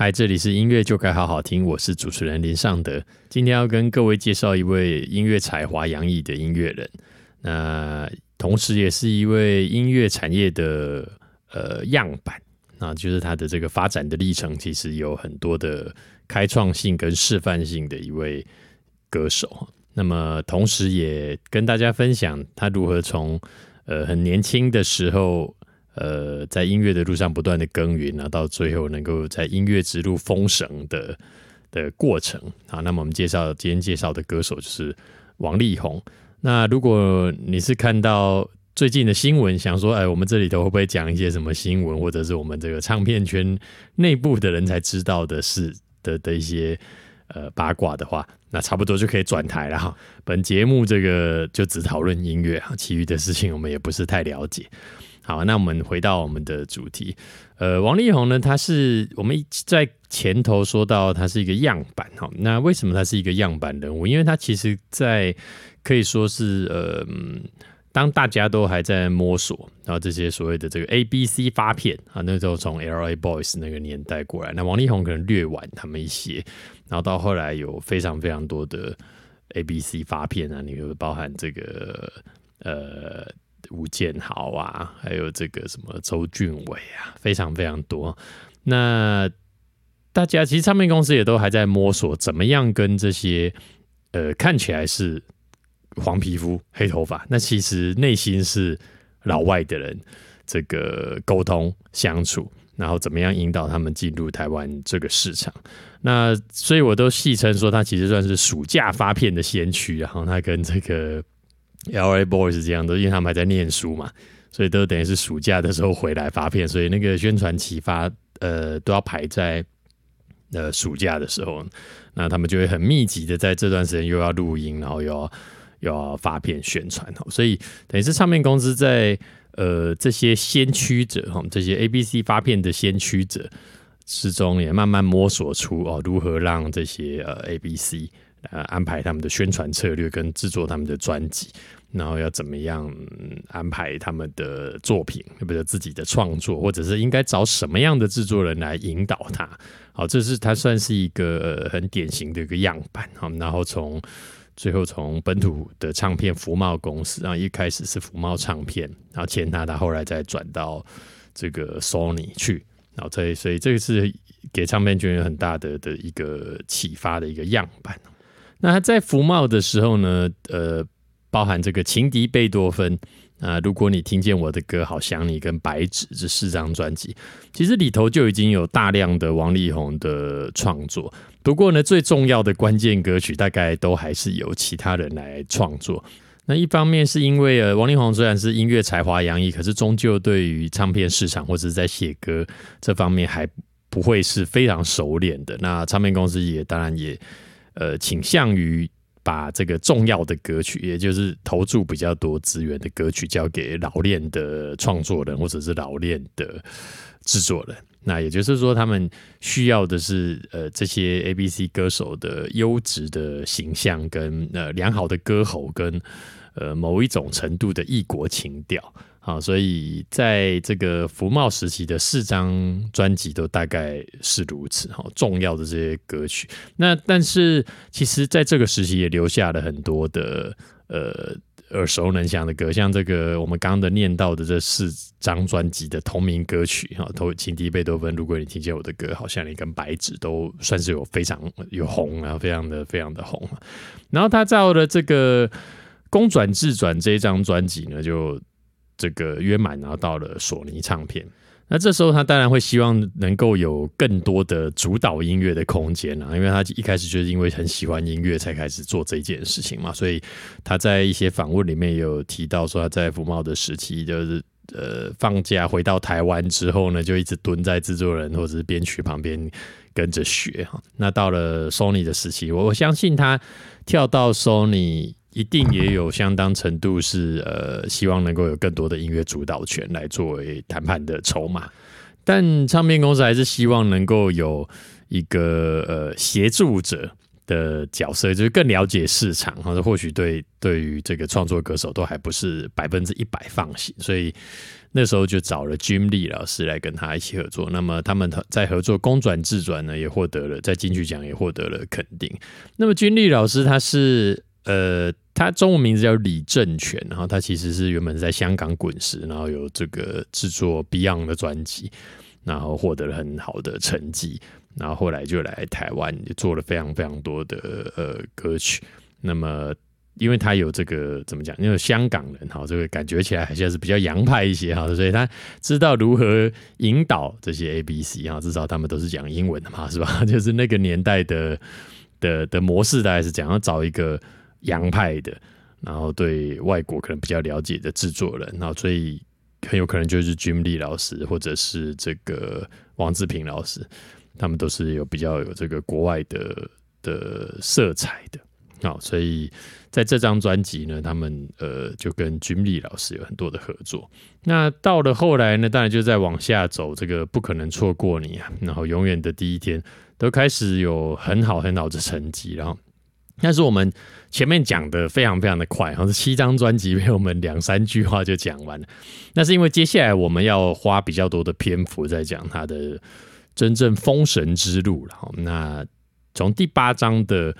嗨，这里是音乐就该好好听，我是主持人林尚德。今天要跟各位介绍一位音乐才华洋溢的音乐人，那同时也是一位音乐产业的呃样板那，就是他的这个发展的历程，其实有很多的开创性跟示范性的一位歌手。那么同时也跟大家分享他如何从呃很年轻的时候。呃，在音乐的路上不断的耕耘啊，到最后能够在音乐之路封神的的过程啊。那么我们介绍今天介绍的歌手就是王力宏。那如果你是看到最近的新闻，想说，哎，我们这里头会不会讲一些什么新闻，或者是我们这个唱片圈内部的人才知道的事的的一些呃八卦的话，那差不多就可以转台了哈。本节目这个就只讨论音乐啊，其余的事情我们也不是太了解。好，那我们回到我们的主题。呃，王力宏呢，他是我们在前头说到他是一个样板哈。那为什么他是一个样板人物？因为他其实，在可以说是呃，当大家都还在摸索，然后这些所谓的这个 A B C 发片啊，那时候从 L A Boys 那个年代过来，那王力宏可能略晚他们一些，然后到后来有非常非常多的 A B C 发片啊，你会包含这个呃。吴建豪啊，还有这个什么周俊伟啊，非常非常多。那大家其实唱片公司也都还在摸索，怎么样跟这些呃看起来是黄皮肤、黑头发，那其实内心是老外的人，这个沟通相处，然后怎么样引导他们进入台湾这个市场。那所以我都戏称说，他其实算是暑假发片的先驱，然后他跟这个。L A Boys 是这样的，因为他们还在念书嘛，所以都等于是暑假的时候回来发片，所以那个宣传期发呃都要排在呃暑假的时候，那他们就会很密集的在这段时间又要录音，然后又要又要发片宣传哦，所以等于是唱片公司在呃这些先驱者哈，这些 A B C 发片的先驱者之中，也慢慢摸索出哦如何让这些呃 A B C。呃，安排他们的宣传策略跟制作他们的专辑，然后要怎么样安排他们的作品，或者自己的创作，或者是应该找什么样的制作人来引导他。好，这是他算是一个很典型的一个样板。好，然后从最后从本土的唱片福茂公司，然后一开始是福茂唱片，然后签他，他后来再转到这个 Sony 去，然后这所以这个是给唱片圈有很大的的一个启发的一个样板。那他在福茂的时候呢，呃，包含这个情敌贝多芬啊，如果你听见我的歌，好想你跟白纸这四张专辑，其实里头就已经有大量的王力宏的创作。不过呢，最重要的关键歌曲大概都还是由其他人来创作。那一方面是因为呃，王力宏虽然是音乐才华洋溢，可是终究对于唱片市场或者是在写歌这方面还不会是非常熟练的。那唱片公司也当然也。呃，倾向于把这个重要的歌曲，也就是投注比较多资源的歌曲，交给老练的创作人或者是老练的制作人。那也就是说，他们需要的是呃这些 A B C 歌手的优质的形象，跟呃良好的歌喉，跟呃某一种程度的异国情调。好，所以在这个福茂时期的四张专辑都大概是如此哈，重要的这些歌曲。那但是其实在这个时期也留下了很多的呃耳熟能详的歌，像这个我们刚刚的念到的这四张专辑的同名歌曲哈，都情敌贝多芬。如果你听见我的歌，好像你跟白纸都算是有非常有红啊，非常的非常的红。然后他造的这个公转自转这一张专辑呢，就。这个约满，然后到了索尼唱片，那这时候他当然会希望能够有更多的主导音乐的空间啊，因为他一开始就是因为很喜欢音乐才开始做这件事情嘛，所以他在一些访问里面有提到说他在福茂的时期，就是呃放假回到台湾之后呢，就一直蹲在制作人或者是编曲旁边跟着学哈。那到了 Sony 的时期，我我相信他跳到 Sony。一定也有相当程度是呃，希望能够有更多的音乐主导权来作为谈判的筹码，但唱片公司还是希望能够有一个呃协助者的角色，就是更了解市场，或者或许对对于这个创作歌手都还不是百分之一百放心，所以那时候就找了 Jim Lee 老师来跟他一起合作。那么他们在合作公转自转呢，也获得了在金曲奖也获得了肯定。那么 Jim Lee 老师他是呃，他中文名字叫李正全，然后他其实是原本在香港滚石，然后有这个制作 Beyond 的专辑，然后获得了很好的成绩。然后后来就来台湾，也做了非常非常多的呃歌曲。那么，因为他有这个怎么讲？因为香港人哈，这个感觉起来好像是比较洋派一些哈，所以他知道如何引导这些 A B C 哈，至少他们都是讲英文的嘛，是吧？就是那个年代的的的模式大概是讲要找一个洋派的，然后对外国可能比较了解的制作人，然后所以很有可能就是 Jim Lee 老师或者是这个王志平老师。他们都是有比较有这个国外的的色彩的，好，所以在这张专辑呢，他们呃就跟君丽老师有很多的合作。那到了后来呢，当然就在往下走，这个不可能错过你啊，然后永远的第一天都开始有很好很好的成绩，然后但是我们前面讲的非常非常的快，好像七张专辑被我们两三句话就讲完了，那是因为接下来我们要花比较多的篇幅在讲他的。真正封神之路了哈，那从第八章的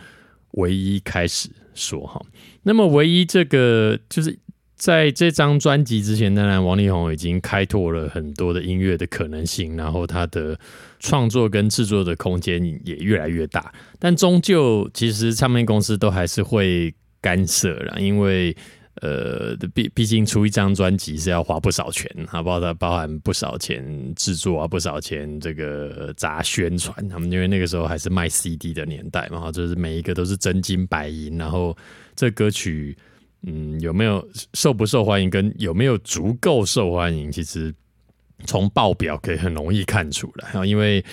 唯一开始说哈，那么唯一这个就是在这张专辑之前，当然王力宏已经开拓了很多的音乐的可能性，然后他的创作跟制作的空间也越来越大，但终究其实唱片公司都还是会干涉了，因为。呃，毕毕竟出一张专辑是要花不少钱，啊，包它包含不少钱制作啊，不少钱这个砸宣传。他们因为那个时候还是卖 CD 的年代嘛，就是每一个都是真金白银。然后这歌曲，嗯，有没有受不受欢迎，跟有没有足够受欢迎，其实从报表可以很容易看出来。因为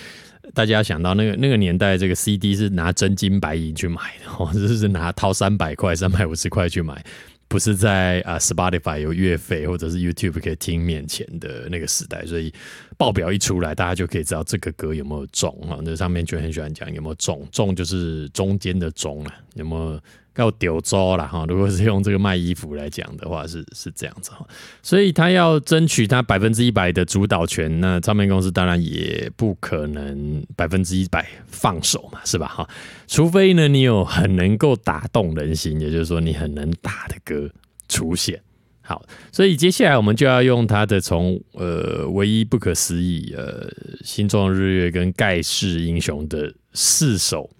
大家想到那个那个年代，这个 CD 是拿真金白银去买的，哦，就是拿掏三百块、三百五十块去买。不是在啊，Spotify 有月费，或者是 YouTube 可以听免钱的那个时代，所以报表一出来，大家就可以知道这个歌有没有中啊。那上面就很喜欢讲有没有中，中就是中间的中了，有没有？要丢招了哈！如果是用这个卖衣服来讲的话，是是这样子哈。所以他要争取他百分之一百的主导权，那唱片公司当然也不可能百分之一百放手嘛，是吧哈？除非呢，你有很能够打动人心，也就是说你很能打的歌出现。好，所以接下来我们就要用他的从呃唯一不可思议呃心中日月跟盖世英雄的四首。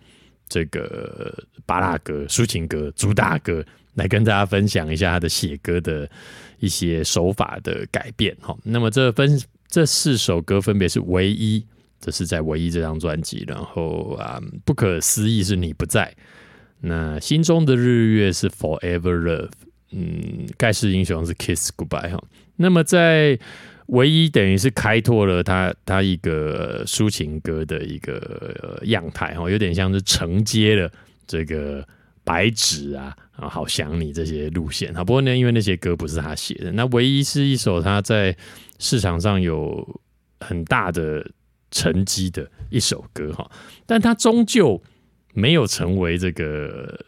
这个巴拉歌、抒情歌、主打歌，来跟大家分享一下他的写歌的一些手法的改变哈。那么这分这四首歌分别是《唯一》，这是在《唯一》这张专辑。然后啊，《不可思议》是你不在。那心中的日月是《Forever Love》。嗯，盖世英雄是《Kiss Goodbye》哈。那么在唯一等于是开拓了他他一个抒情歌的一个样态哈，有点像是承接了这个白纸啊啊，好想你这些路线哈。不过呢，因为那些歌不是他写的，那唯一是一首他在市场上有很大的成绩的一首歌哈，但他终究没有成为这个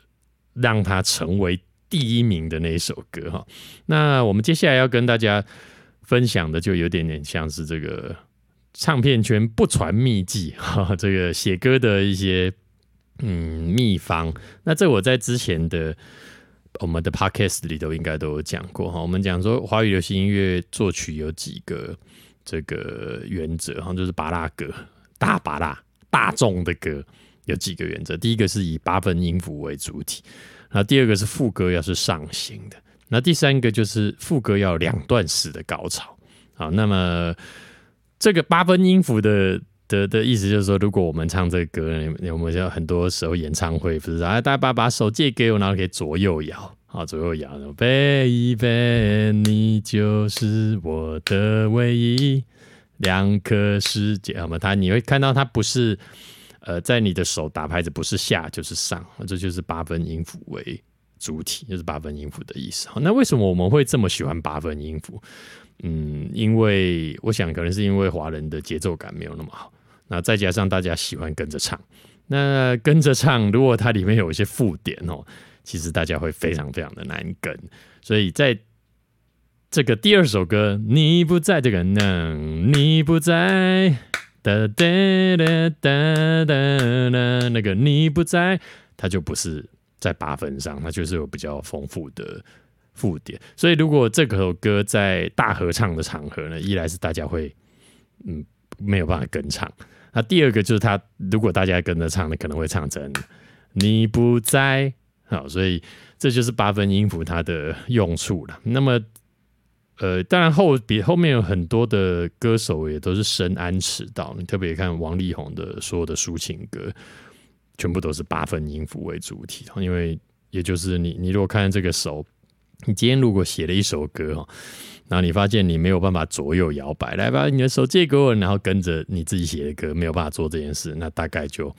让他成为第一名的那一首歌哈。那我们接下来要跟大家。分享的就有点点像是这个唱片圈不传秘籍 哈，这个写歌的一些嗯秘方。那这我在之前的我们的 podcast 里头应该都有讲过哈。我们讲说华语流行音乐作曲有几个这个原则哈，就是巴拉歌、大巴拉、大众的歌有几个原则。第一个是以八分音符为主体，然后第二个是副歌要是上行的。那第三个就是副歌要两段式的高潮，好，那么这个八分音符的的的意思就是说，如果我们唱这个歌，我们要很多时候演唱会不是啊，大家把把手借给我，然后可以左右摇，好，左右摇，Baby，你就是我的唯一，两颗世界，好吗？它你会看到它不是呃，在你的手打拍子不是下就是上，这就是八分音符为。主体就是八分音符的意思。那为什么我们会这么喜欢八分音符？嗯，因为我想可能是因为华人的节奏感没有那么好。那再加上大家喜欢跟着唱，那跟着唱，如果它里面有一些附点哦，其实大家会非常非常的难跟。所以在这个第二首歌，你不在这个呢，你不在哒哒哒哒哒哒，那个你不在，它就不是在八分上，它就是有比较丰富的附点。所以如果这首歌在大合唱的场合呢，一来是大家会嗯没有办法跟唱。那第二个就是他，如果大家跟着唱呢，可能会唱成你不在，好，所以这就是八分音符它的用处了。那么，呃，当然后比后面有很多的歌手也都是深谙此道。你特别看王力宏的所有的抒情歌，全部都是八分音符为主体，因为也就是你，你如果看这个手，你今天如果写了一首歌哈。然后你发现你没有办法左右摇摆，来把你的手借给我，然后跟着你自己写的歌，没有办法做这件事，那大概就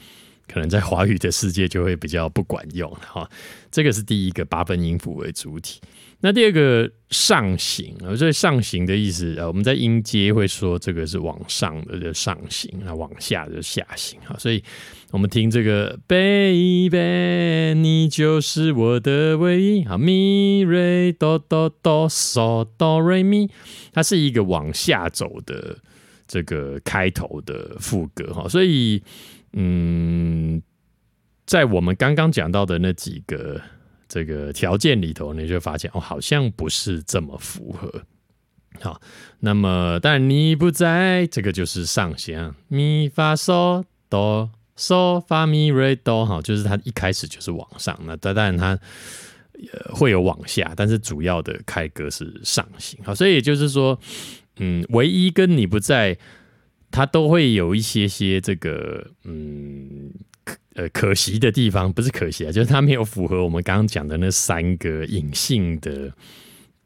可能在华语的世界就会比较不管用哈。这个是第一个八分音符为主体。那第二个上行啊，所以上行的意思啊，我们在音阶会说这个是往上的就上行，那往下的下行啊。所以我们听这个，baby，你就是我的唯一。好，咪瑞哆哆哆嗦哆瑞咪，它是一个往下走的这个开头的副歌哈。所以，嗯，在我们刚刚讲到的那几个。这个条件里头，你就发现哦，好像不是这么符合。好，那么但你不在，这个就是上弦，咪发嗦哆嗦发咪瑞哆，哈，就是它一开始就是往上，那当然它会有往下，但是主要的开歌是上行。好，所以也就是说，嗯，唯一跟你不在，他都会有一些些这个，嗯。可呃，可惜的地方不是可惜啊，就是他没有符合我们刚刚讲的那三个隐性的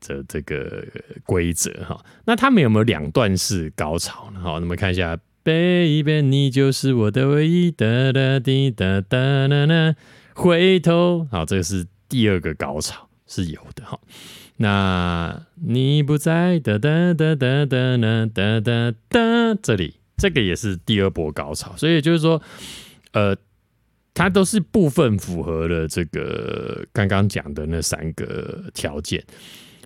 的这个规则哈。那他们有没有两段式高潮呢？好，那么看一下，Baby，你就是我的唯一，哒哒滴哒哒哒哒，回头，好，这个是第二个高潮是有的哈。那你不在哒哒哒哒哒哒哒哒这里，这个也是第二波高潮，所以就是说，呃，它都是部分符合了这个刚刚讲的那三个条件。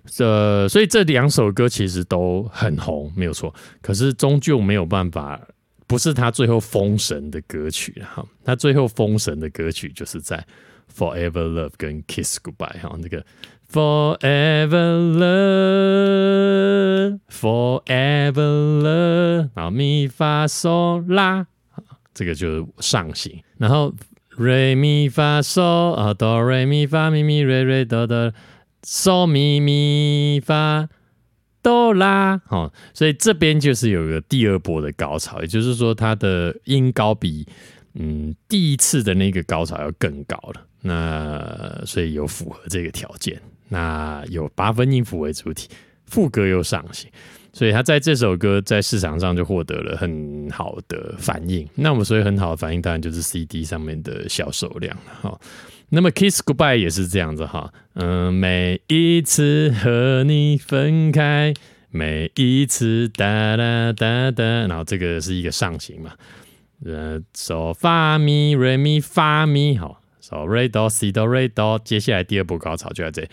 这所以这两首歌其实都很红，没有错。可是终究没有办法，不是他最后封神的歌曲哈。他最后封神的歌曲就是在《Forever Love》跟《Kiss Goodbye》哈那个。Forever Love》《Forever Love》，然后咪发嗦拉，这个就是上行，然后。瑞咪发嗦啊哆瑞咪发咪咪瑞瑞哆哆嗦咪咪发哆啦，好，所以这边就是有个第二波的高潮，也就是说它的音高比嗯第一次的那个高潮要更高了，那所以有符合这个条件，那有八分音符为主体，副歌又上行。所以他在这首歌在市场上就获得了很好的反应。那我们所以很好的反应，当然就是 CD 上面的销售量了哈。那么 Kiss Goodbye 也是这样子哈。嗯，每一次和你分开，每一次哒哒哒哒，然后这个是一个上行嘛。呃，So Fa Mi Re Mi Fa Mi 好，So Re Do Si Do Re Do，接下来第二波高潮就在这。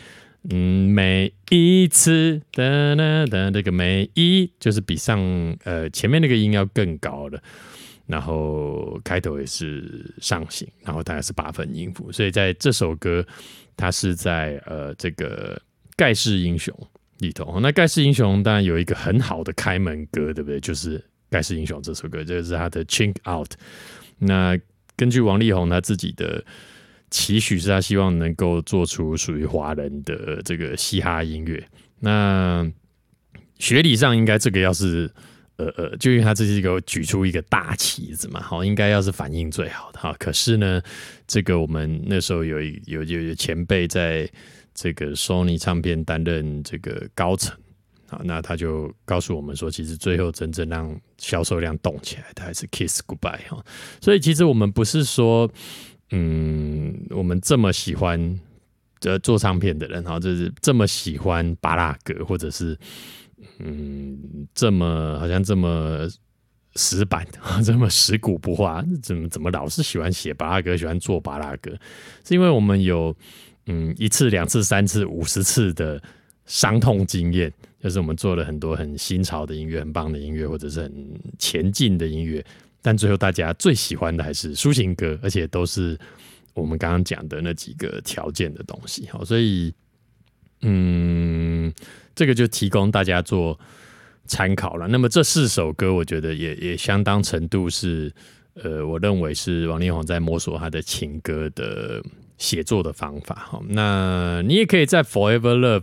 嗯，每一次的呢的这个每一就是比上呃前面那个音要更高的，然后开头也是上行，然后大概是八分音符，所以在这首歌它是在呃这个盖世英雄里头。那盖世英雄当然有一个很好的开门歌，对不对？就是盖世英雄这首歌，这个是他的 Chink Out。那根据王力宏他自己的。期许是他希望能够做出属于华人的这个嘻哈音乐。那学理上应该这个要是呃呃，就因为他这是一个举出一个大旗子嘛，好，应该要是反应最好的哈。可是呢，这个我们那时候有有有有前辈在这个 Sony 唱片担任这个高层啊，那他就告诉我们说，其实最后真正让销售量动起来的还是 Kiss Goodbye 哈。所以其实我们不是说。嗯，我们这么喜欢呃做唱片的人哈，就是这么喜欢巴拉格，或者是嗯这么好像这么死板，这么死骨不化，怎么怎么老是喜欢写巴拉格，喜欢做巴拉格？是因为我们有嗯一次、两次、三次、五十次的伤痛经验，就是我们做了很多很新潮的音乐、很棒的音乐，或者是很前进的音乐，但最后大家最喜欢的还是抒情歌，而且都是我们刚刚讲的那几个条件的东西。好，所以嗯，这个就提供大家做。参考了，那么这四首歌，我觉得也也相当程度是，呃，我认为是王力宏在摸索他的情歌的写作的方法。好，那你也可以在《Forever Love》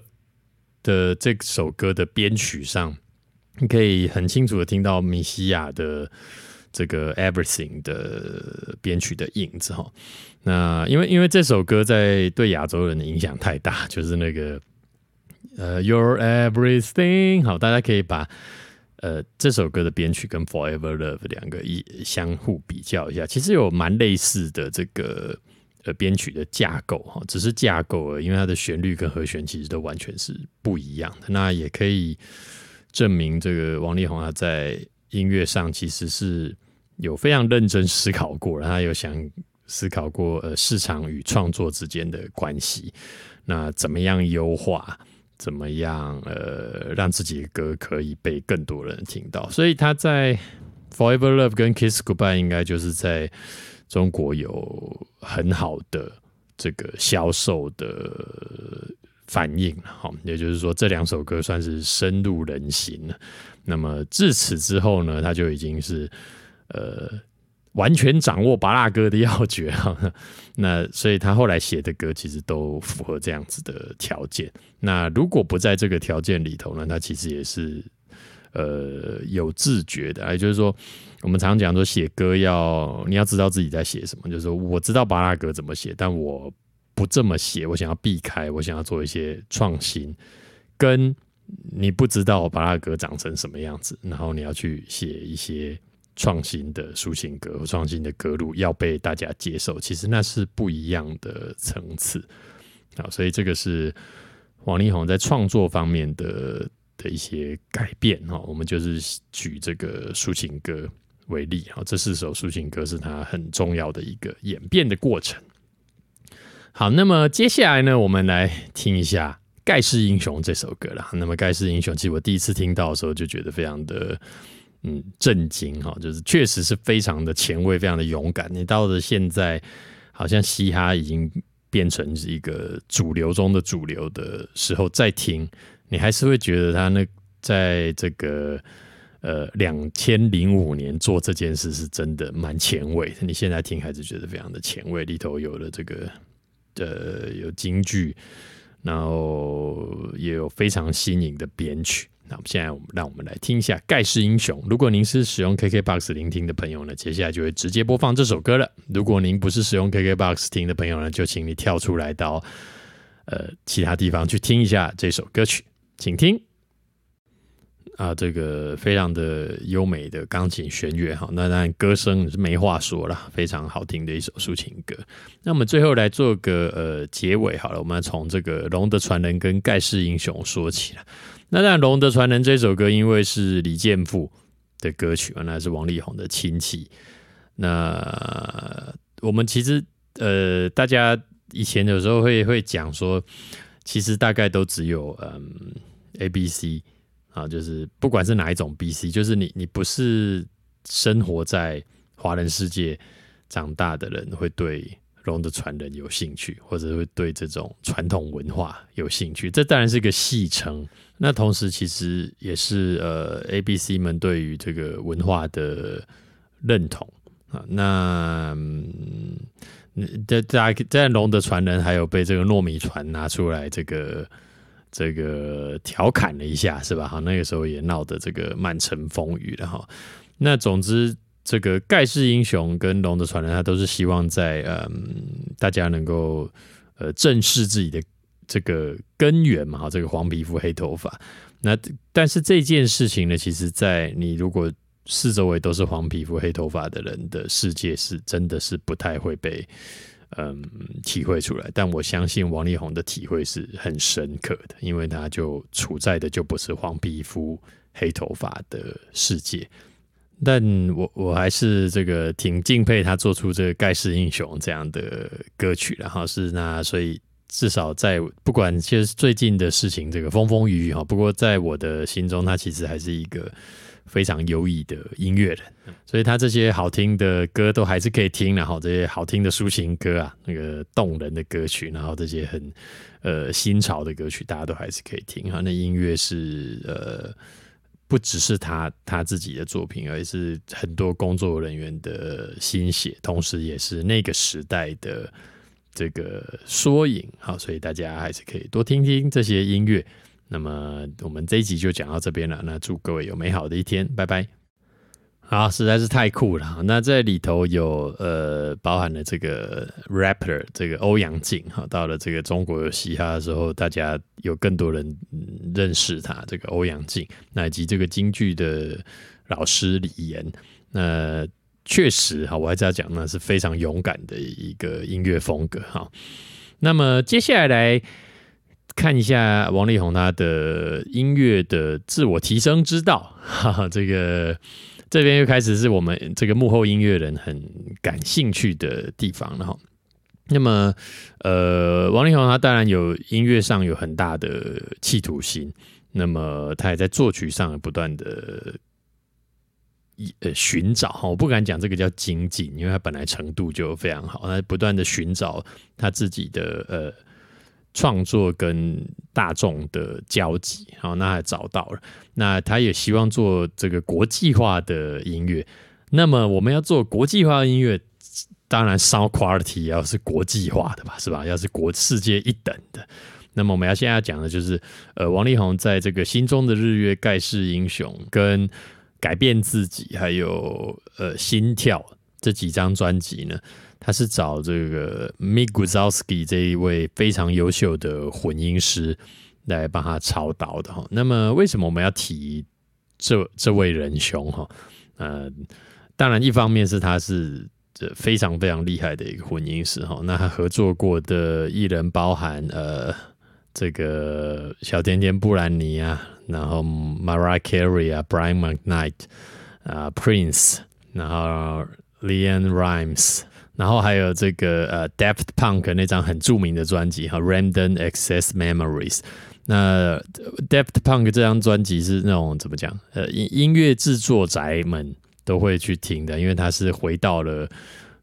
的这首歌的编曲上，你可以很清楚的听到米西亚的这个《Everything》的编曲的影子。哈，那因为因为这首歌在对亚洲人的影响太大，就是那个。呃，Your Everything，好，大家可以把呃这首歌的编曲跟 Forever Love 两个一相互比较一下，其实有蛮类似的这个呃编曲的架构哈，只是架构而因为它的旋律跟和弦其实都完全是不一样的。那也可以证明这个王力宏他在音乐上其实是有非常认真思考过，然后有想思考过呃市场与创作之间的关系，那怎么样优化？怎么样？呃，让自己的歌可以被更多人听到。所以他在《Forever Love》跟《Kiss Goodbye》应该就是在中国有很好的这个销售的反应哈，也就是说，这两首歌算是深入人心了。那么自此之后呢，他就已经是呃。完全掌握巴拉哥的要诀哈，那所以他后来写的歌其实都符合这样子的条件。那如果不在这个条件里头呢，他其实也是呃有自觉的。也就是说，我们常讲说写歌要你要知道自己在写什么，就是说我知道巴拉歌怎么写，但我不这么写，我想要避开，我想要做一些创新。跟你不知道巴拉歌长成什么样子，然后你要去写一些。创新的抒情歌创新的歌路要被大家接受，其实那是不一样的层次啊，所以这个是王力宏在创作方面的的一些改变哈。我们就是举这个抒情歌为例哈，这四首抒情歌是他很重要的一个演变的过程。好，那么接下来呢，我们来听一下《盖世英雄》这首歌了。那么《盖世英雄》，其实我第一次听到的时候就觉得非常的。嗯，震惊哈，就是确实是非常的前卫，非常的勇敢。你到了现在，好像嘻哈已经变成是一个主流中的主流的时候，再听，你还是会觉得他那在这个呃两千零五年做这件事是真的蛮前卫。你现在听还是觉得非常的前卫，里头有了这个呃有京剧，然后也有非常新颖的编曲。那我们现在，我们让我们来听一下《盖世英雄》。如果您是使用 KKBOX 聆听的朋友呢，接下来就会直接播放这首歌了。如果您不是使用 KKBOX 听的朋友呢，就请你跳出来到呃其他地方去听一下这首歌曲，请听。啊，这个非常的优美的钢琴弦乐哈，那当然歌声是没话说了，非常好听的一首抒情歌。那我们最后来做个呃结尾好了，我们从这个《龙的传人》跟《盖世英雄》说起了。那但《龙的传人》这首歌，因为是李健富的歌曲，原来是王力宏的亲戚。那我们其实呃，大家以前有时候会会讲说，其实大概都只有嗯 A、B、C 啊，就是不管是哪一种 B、C，就是你你不是生活在华人世界长大的人，会对。龙的传人有兴趣，或者会对这种传统文化有兴趣，这当然是个戏称。那同时，其实也是呃，A、B、C 们对于这个文化的认同啊。那在在在龙的传人，还有被这个糯米船拿出来这个这个调侃了一下，是吧？哈，那个时候也闹得这个满城风雨了哈。那总之。这个盖世英雄跟龙的传人，他都是希望在嗯，大家能够呃正视自己的这个根源嘛，这个黄皮肤黑头发。那但是这件事情呢，其实，在你如果四周围都是黄皮肤黑头发的人的世界，是真的是不太会被嗯体会出来。但我相信王力宏的体会是很深刻的，因为他就处在的就不是黄皮肤黑头发的世界。但我我还是这个挺敬佩他做出这个盖世英雄这样的歌曲，然后是那所以至少在不管其实最近的事情这个风风雨雨哈，不过在我的心中，他其实还是一个非常优异的音乐人，所以他这些好听的歌都还是可以听，然后这些好听的抒情歌啊，那个动人的歌曲，然后这些很呃新潮的歌曲，大家都还是可以听哈。那音乐是呃。不只是他他自己的作品，而是很多工作人员的心血，同时也是那个时代的这个缩影。好，所以大家还是可以多听听这些音乐。那么，我们这一集就讲到这边了。那祝各位有美好的一天，拜拜。好，实在是太酷了。那这里头有呃，包含了这个 rapper 这个欧阳靖哈，到了这个中国有嘻哈的时候，大家有更多人认识他这个欧阳靖，那以及这个京剧的老师李岩。那确实哈，我还是要讲，那是非常勇敢的一个音乐风格哈。那么接下来来看一下王力宏他的音乐的自我提升之道，哈哈，这个。这边又开始是我们这个幕后音乐人很感兴趣的地方了哈。那么，呃，王力宏他当然有音乐上有很大的企图心，那么他也在作曲上不断的呃寻找。我不敢讲这个叫精进，因为他本来程度就非常好，他不断的寻找他自己的呃。创作跟大众的交集，好，那还找到了。那他也希望做这个国际化的音乐。那么我们要做国际化的音乐，当然 sound quality 要是国际化的吧，是吧？要是国世界一等的。那么我们要现在要讲的就是，呃，王力宏在这个心中的日月盖世英雄跟改变自己，还有呃心跳这几张专辑呢。他是找这个 Miguzowski 这一位非常优秀的混音师来帮他操刀的哈。那么为什么我们要提这这位仁兄哈？呃，当然一方面是他是这非常非常厉害的一个混音师哈。那他合作过的艺人包含呃这个小甜甜布兰妮啊，然后 Mariah Carey 啊，Brian McKnight 啊，Prince，然后 Leon Rhymes。然后还有这个呃 Deft Punk 那张很著名的专辑哈，Random Access Memories。那 Deft Punk 这张专辑是那种怎么讲？呃，音音乐制作宅们都会去听的，因为它是回到了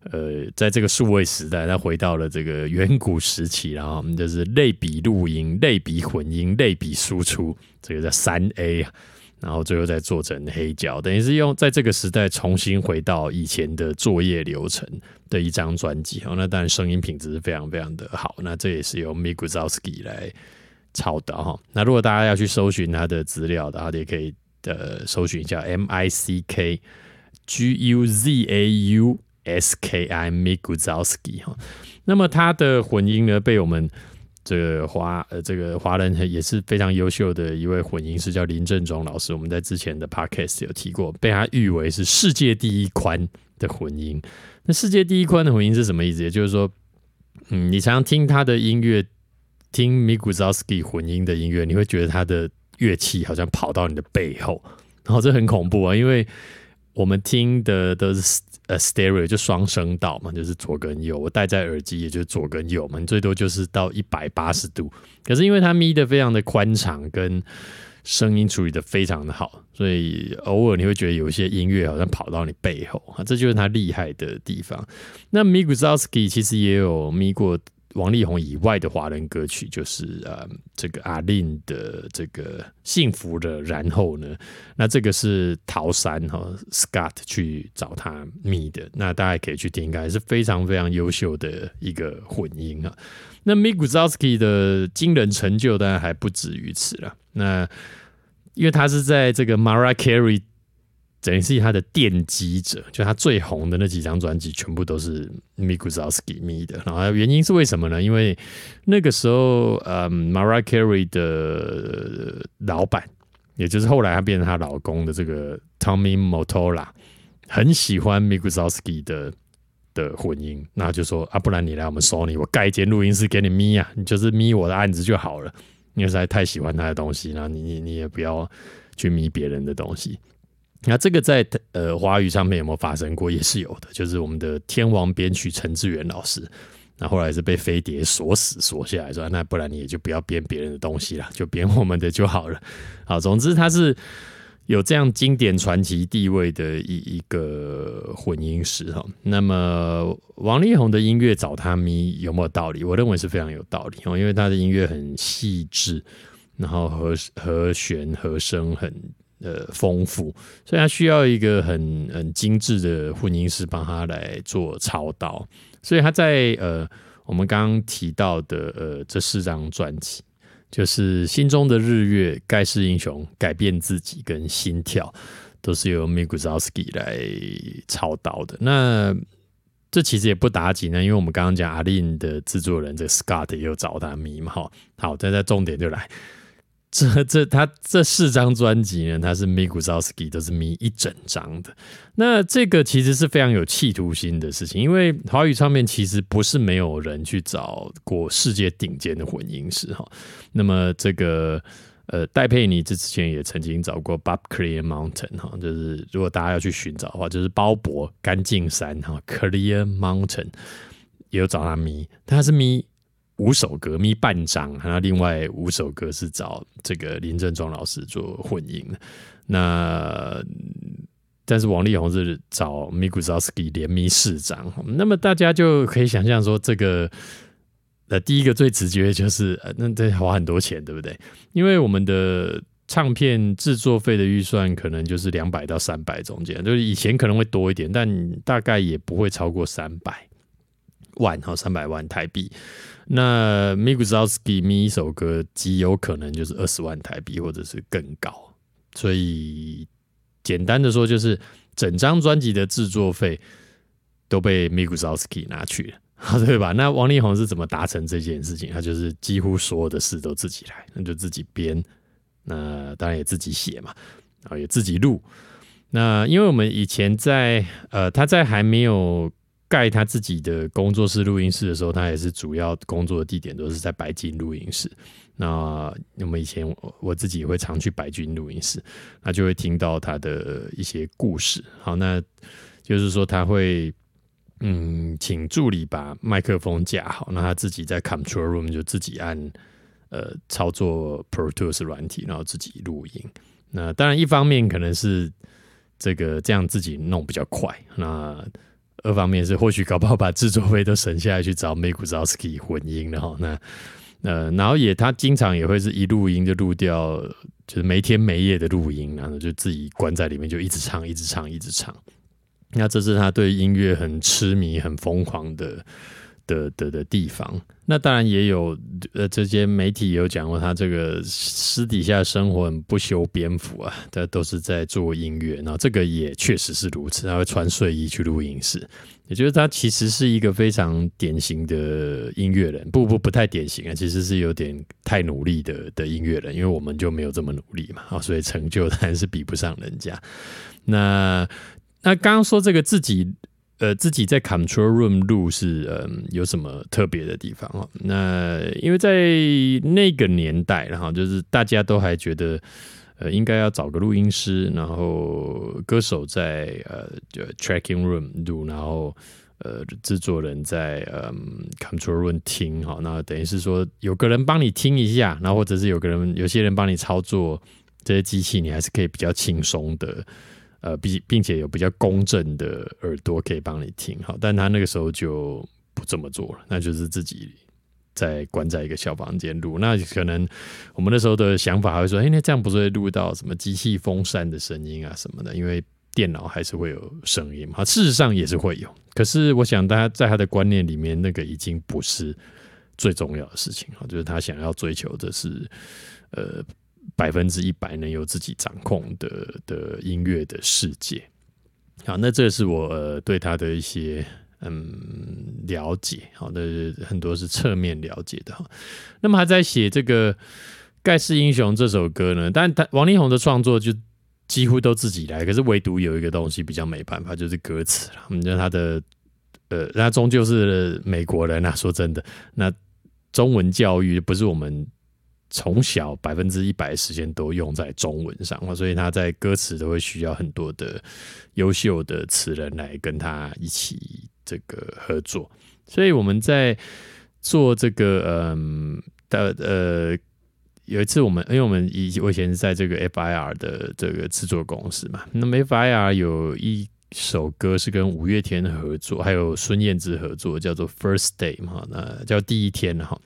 呃，在这个数位时代，他回到了这个远古时期，然后我们就是类比录音、类比混音、类比输出，这个叫三 A。然后最后再做成黑胶，等于是用在这个时代重新回到以前的作业流程的一张专辑。哦，那当然声音品质是非常非常的好。那这也是由 Miguzowski 来操刀哈。那如果大家要去搜寻他的资料的话，也可以呃搜寻一下 M I C K G U Z A U S K I Miguzowski 哈。那么他的混音呢，被我们这个华呃，这个华人也是非常优秀的一位混音师，叫林正中老师。我们在之前的 podcast 有提过，被他誉为是世界第一宽的混音。那世界第一宽的混音是什么意思？也就是说，嗯，你常常听他的音乐，听 Miguzowski 混音的音乐，你会觉得他的乐器好像跑到你的背后，然后这很恐怖啊，因为我们听的都是。呃，stereo 就双声道嘛，就是左跟右。我戴在耳机，也就是左跟右嘛，你最多就是到一百八十度。可是因为它咪的非常的宽敞，跟声音处理的非常的好，所以偶尔你会觉得有一些音乐好像跑到你背后啊，这就是它厉害的地方。那 Miguzowski 其实也有咪过。王力宏以外的华人歌曲，就是呃，这个阿令的这个幸福的，然后呢，那这个是陶山哈 Scott 去找他密的，那大家可以去听，看，是非常非常优秀的一个混音啊。那 Miguzowski 的惊人成就当然还不止于此了，那因为他是在这个 Marah Carey。等于是他的奠基者，就他最红的那几张专辑，全部都是 Miguzowski 咪的。然后原因是为什么呢？因为那个时候，呃，Mariah Carey 的老板，也就是后来他变成她老公的这个 Tommy Motola，很喜欢 Miguzowski 的的混音，那就说啊，不然你来我们 Sony，我盖一间录音室给你咪啊，你就是咪我的案子就好了。因为实在太喜欢他的东西，然后你你你也不要去咪别人的东西。那这个在呃华语上面有没有发生过？也是有的，就是我们的天王编曲陈志远老师，那后来是被飞碟锁死锁下来，说那不然你也就不要编别人的东西了，就编我们的就好了。好，总之他是有这样经典传奇地位的一一个混音师哈。那么王力宏的音乐找他咪有没有道理？我认为是非常有道理哦，因为他的音乐很细致，然后和和弦和声很。呃，丰富，所以他需要一个很很精致的混音师帮他来做操刀。所以他在呃，我们刚刚提到的呃这四张专辑，就是《心中的日月》、《盖世英雄》、《改变自己》跟《心跳》，都是由 Miguzowski 来操刀的。那这其实也不打紧呢，因为我们刚刚讲阿令的制作人这 Scott 也有找他迷嘛。哈，好，现在重点就来。这这他这四张专辑呢，他是 Miguzowski 都是迷一整张的。那这个其实是非常有企图心的事情，因为华语唱片其实不是没有人去找过世界顶尖的混音师哈。那么这个呃戴佩妮之前也曾经找过 Bob Clear Mountain 哈，就是如果大家要去寻找的话，就是包博干净山哈 Clear Mountain 也有找他迷，他是迷。五首歌咪半张，然后另外五首歌是找这个林正中老师做混音。那但是王力宏是找 Miguzowski 连咪四张，那么大家就可以想象说，这个呃第一个最直觉就是呃那得花很多钱，对不对？因为我们的唱片制作费的预算可能就是两百到三百中间，就是以前可能会多一点，但大概也不会超过三百万哈，三百万台币。那 Miguzowski 咪一首歌极有可能就是二十万台币，或者是更高。所以简单的说，就是整张专辑的制作费都被 Miguzowski 拿去了，对吧？那王力宏是怎么达成这件事情？他就是几乎所有的事都自己来，那就自己编，那当然也自己写嘛，然后也自己录。那因为我们以前在呃，他在还没有。盖他自己的工作室录音室的时候，他也是主要工作的地点都是在白金录音室。那我们以前我自己也会常去白金录音室，那就会听到他的一些故事。好，那就是说他会嗯请助理把麦克风架好，那他自己在 control room 就自己按呃操作 Pro Tools 软体，然后自己录音。那当然一方面可能是这个这样自己弄比较快。那二方面是，或许搞不好把制作费都省下来去找 Miguzowski 混音了哈。那呃，然后也他经常也会是一录音就录掉，就是没天没夜的录音，然后就自己关在里面就一直唱，一直唱，一直唱。那这是他对音乐很痴迷、很疯狂的。的的的地方，那当然也有呃，这些媒体有讲过，他这个私底下生活很不修边幅啊，他都是在做音乐，然后这个也确实是如此，他会穿睡衣去录音室，也就是他其实是一个非常典型的音乐人，不不不太典型啊，其实是有点太努力的的音乐人，因为我们就没有这么努力嘛，啊，所以成就当然是比不上人家。那那刚刚说这个自己。呃，自己在 control room 录是嗯有什么特别的地方哦？那因为在那个年代，然后就是大家都还觉得呃应该要找个录音师，然后歌手在呃就 tracking room 录，然后呃制作人在嗯 control room 听哈，那等于是说有个人帮你听一下，然后或者是有个人有些人帮你操作这些机器，你还是可以比较轻松的。呃，并并且有比较公正的耳朵可以帮你听好，但他那个时候就不这么做了，那就是自己在关在一个小房间录。那可能我们那时候的想法还会说，哎，那这样不是会录到什么机器风扇的声音啊什么的？因为电脑还是会有声音嘛。事实上也是会有，可是我想大家在他的观念里面，那个已经不是最重要的事情哈，就是他想要追求的是呃。百分之一百能由自己掌控的的音乐的世界，好，那这是我对他的一些嗯了解，好的很多是侧面了解的哈。那么他在写这个《盖世英雄》这首歌呢，但他王力宏的创作就几乎都自己来，可是唯独有一个东西比较没办法，就是歌词了。我们觉得他的呃，那终究是美国人啊，说真的，那中文教育不是我们。从小百分之一百时间都用在中文上，所以他在歌词都会需要很多的优秀的词人来跟他一起这个合作。所以我们在做这个嗯的呃。有一次，我们因为我们以我以前是在这个 FIR 的这个制作公司嘛，那么 FIR 有一首歌是跟五月天合作，还有孙燕姿合作，叫做 First Day 嘛，那叫第一天哈。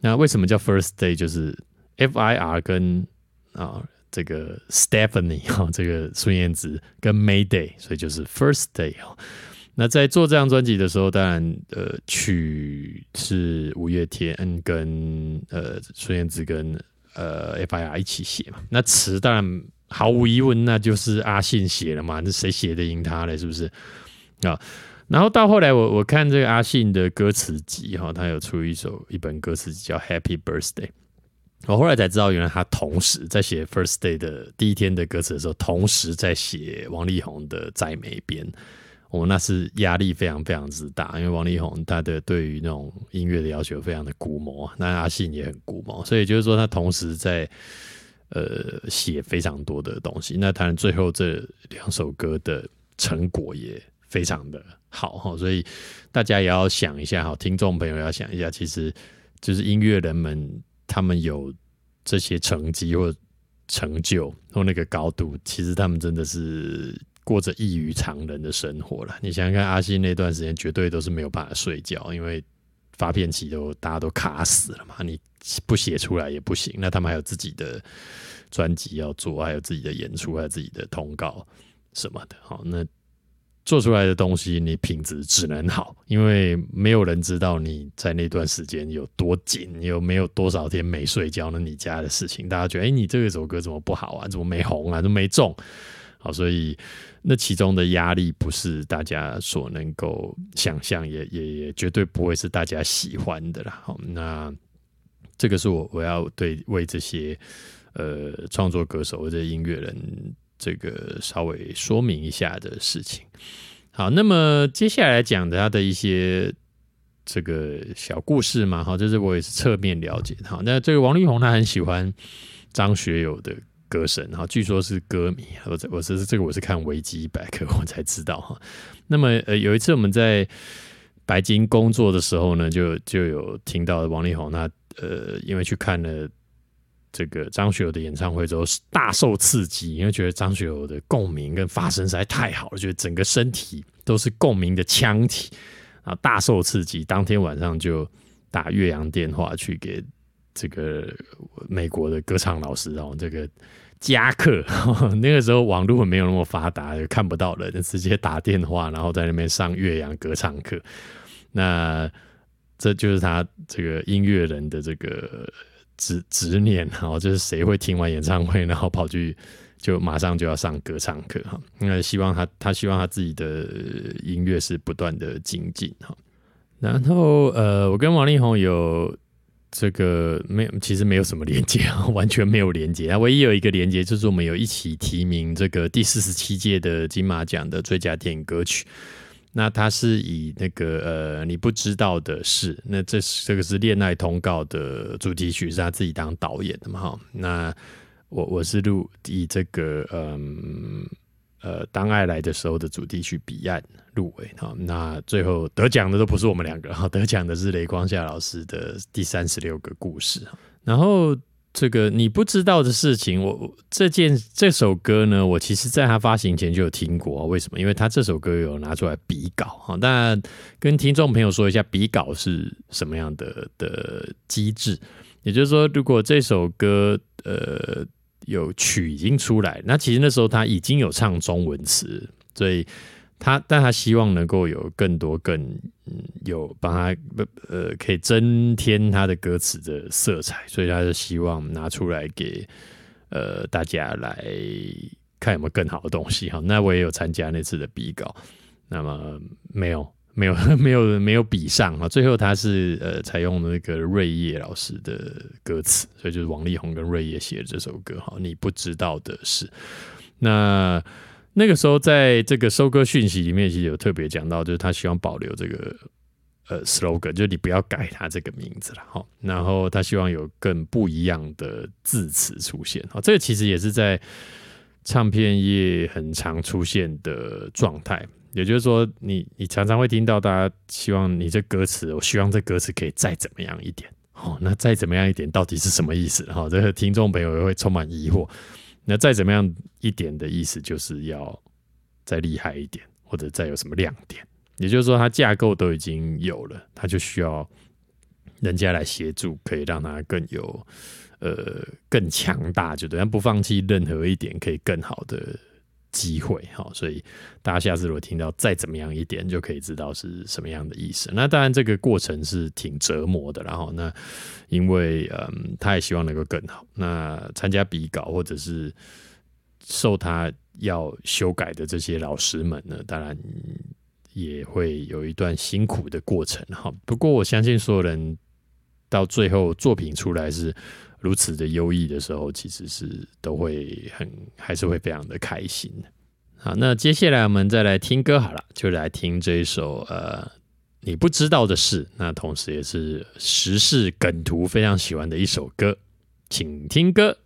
那为什么叫 First Day？就是 FIR 跟啊这个 Stephanie 哈，这个孙燕姿跟 Mayday，所以就是 First Day 哦。那在做这张专辑的时候，当然呃曲是五月天跟呃孙燕姿跟呃，F.I.R. 一起写嘛，那词当然毫无疑问，那就是阿信写了嘛，那谁写的赢他嘞？是不是啊？然后到后来，我我看这个阿信的歌词集哈，他有出一首一本歌词集叫《Happy Birthday》，我后来才知道，原来他同时在写《First Day》的第一天的歌词的时候，同时在写王力宏的《在梅边》。我那是压力非常非常之大，因为王力宏他的对于那种音乐的要求非常的古毛，那阿信也很古毛，所以就是说他同时在呃写非常多的东西。那当然最后这两首歌的成果也非常的好哈，所以大家也要想一下哈，听众朋友要想一下，其实就是音乐人们他们有这些成绩或成就或那个高度，其实他们真的是。过着异于常人的生活了。你想想看，阿信那段时间绝对都是没有办法睡觉，因为发片期都大家都卡死了嘛。你不写出来也不行。那他们还有自己的专辑要做，还有自己的演出，还有自己的通告什么的。好，那做出来的东西，你品质只能好，因为没有人知道你在那段时间有多紧，有没有多少天没睡觉。那你家的事情，大家觉得，哎，你这首歌怎么不好啊？怎么没红啊？怎么没中？好，所以那其中的压力不是大家所能够想象，也也也绝对不会是大家喜欢的啦。好，那这个是我我要对为这些呃创作歌手或者音乐人这个稍微说明一下的事情。好，那么接下来讲的他的一些这个小故事嘛，好，就是我也是侧面了解。好，那这个王力宏他很喜欢张学友的。歌神哈，据说是歌迷，我我这是这个我是看维基百科 我才知道哈。那么呃有一次我们在白金工作的时候呢，就就有听到王力宏，那呃因为去看了这个张学友的演唱会之后大受刺激，因为觉得张学友的共鸣跟发声实在太好了，觉得整个身体都是共鸣的腔体啊，大受刺激。当天晚上就打岳阳电话去给这个美国的歌唱老师，然后这个。加课，那个时候网络没有那么发达，看不到人，就直接打电话，然后在那边上岳阳歌唱课。那这就是他这个音乐人的这个执执念，然后就是谁会听完演唱会，然后跑去就马上就要上歌唱课哈。那希望他他希望他自己的音乐是不断的精进哈。然后呃，我跟王力宏有。这个没有，其实没有什么连接啊，完全没有连接啊。唯一有一个连接，就是我们有一起提名这个第四十七届的金马奖的最佳电影歌曲。那它是以那个呃，你不知道的事，那这是这个是恋爱通告的主题曲，是他自己当导演的嘛？哈，那我我是录以这个嗯。呃，当爱来的时候的主题曲《彼岸》入围哈，那最后得奖的都不是我们两个哈，得奖的是雷光夏老师的第三十六个故事然后这个你不知道的事情，我这件这首歌呢，我其实在他发行前就有听过，为什么？因为他这首歌有拿出来比稿哈。那跟听众朋友说一下，比稿是什么样的的机制？也就是说，如果这首歌呃。有曲已经出来，那其实那时候他已经有唱中文词，所以他但他希望能够有更多更有帮他呃可以增添他的歌词的色彩，所以他就希望拿出来给呃大家来看有没有更好的东西哈。那我也有参加那次的比稿，那么没有。没有 没有没有比上啊！最后他是呃采用那个瑞叶老师的歌词，所以就是王力宏跟瑞叶写的这首歌哈。你不知道的是，那那个时候在这个收割讯息里面，其实有特别讲到，就是他希望保留这个呃 slogan，就是你不要改他这个名字了哈。然后他希望有更不一样的字词出现。好，这个其实也是在唱片业很常出现的状态。也就是说，你你常常会听到大家希望你这歌词，我希望这歌词可以再怎么样一点。好，那再怎么样一点到底是什么意思？哈，这个听众朋友也会充满疑惑。那再怎么样一点的意思，就是要再厉害一点，或者再有什么亮点。也就是说，它架构都已经有了，它就需要人家来协助，可以让它更有呃更强大，就对，不放弃任何一点可以更好的。机会哈，所以大家下次如果听到再怎么样一点，就可以知道是什么样的意思。那当然这个过程是挺折磨的，然后那因为嗯，他也希望能够更好。那参加比稿或者是受他要修改的这些老师们呢，当然也会有一段辛苦的过程哈。不过我相信所有人到最后作品出来是。如此的优异的时候，其实是都会很还是会非常的开心好，那接下来我们再来听歌好了，就来听这一首呃你不知道的事，那同时也是时事梗图非常喜欢的一首歌，请听歌。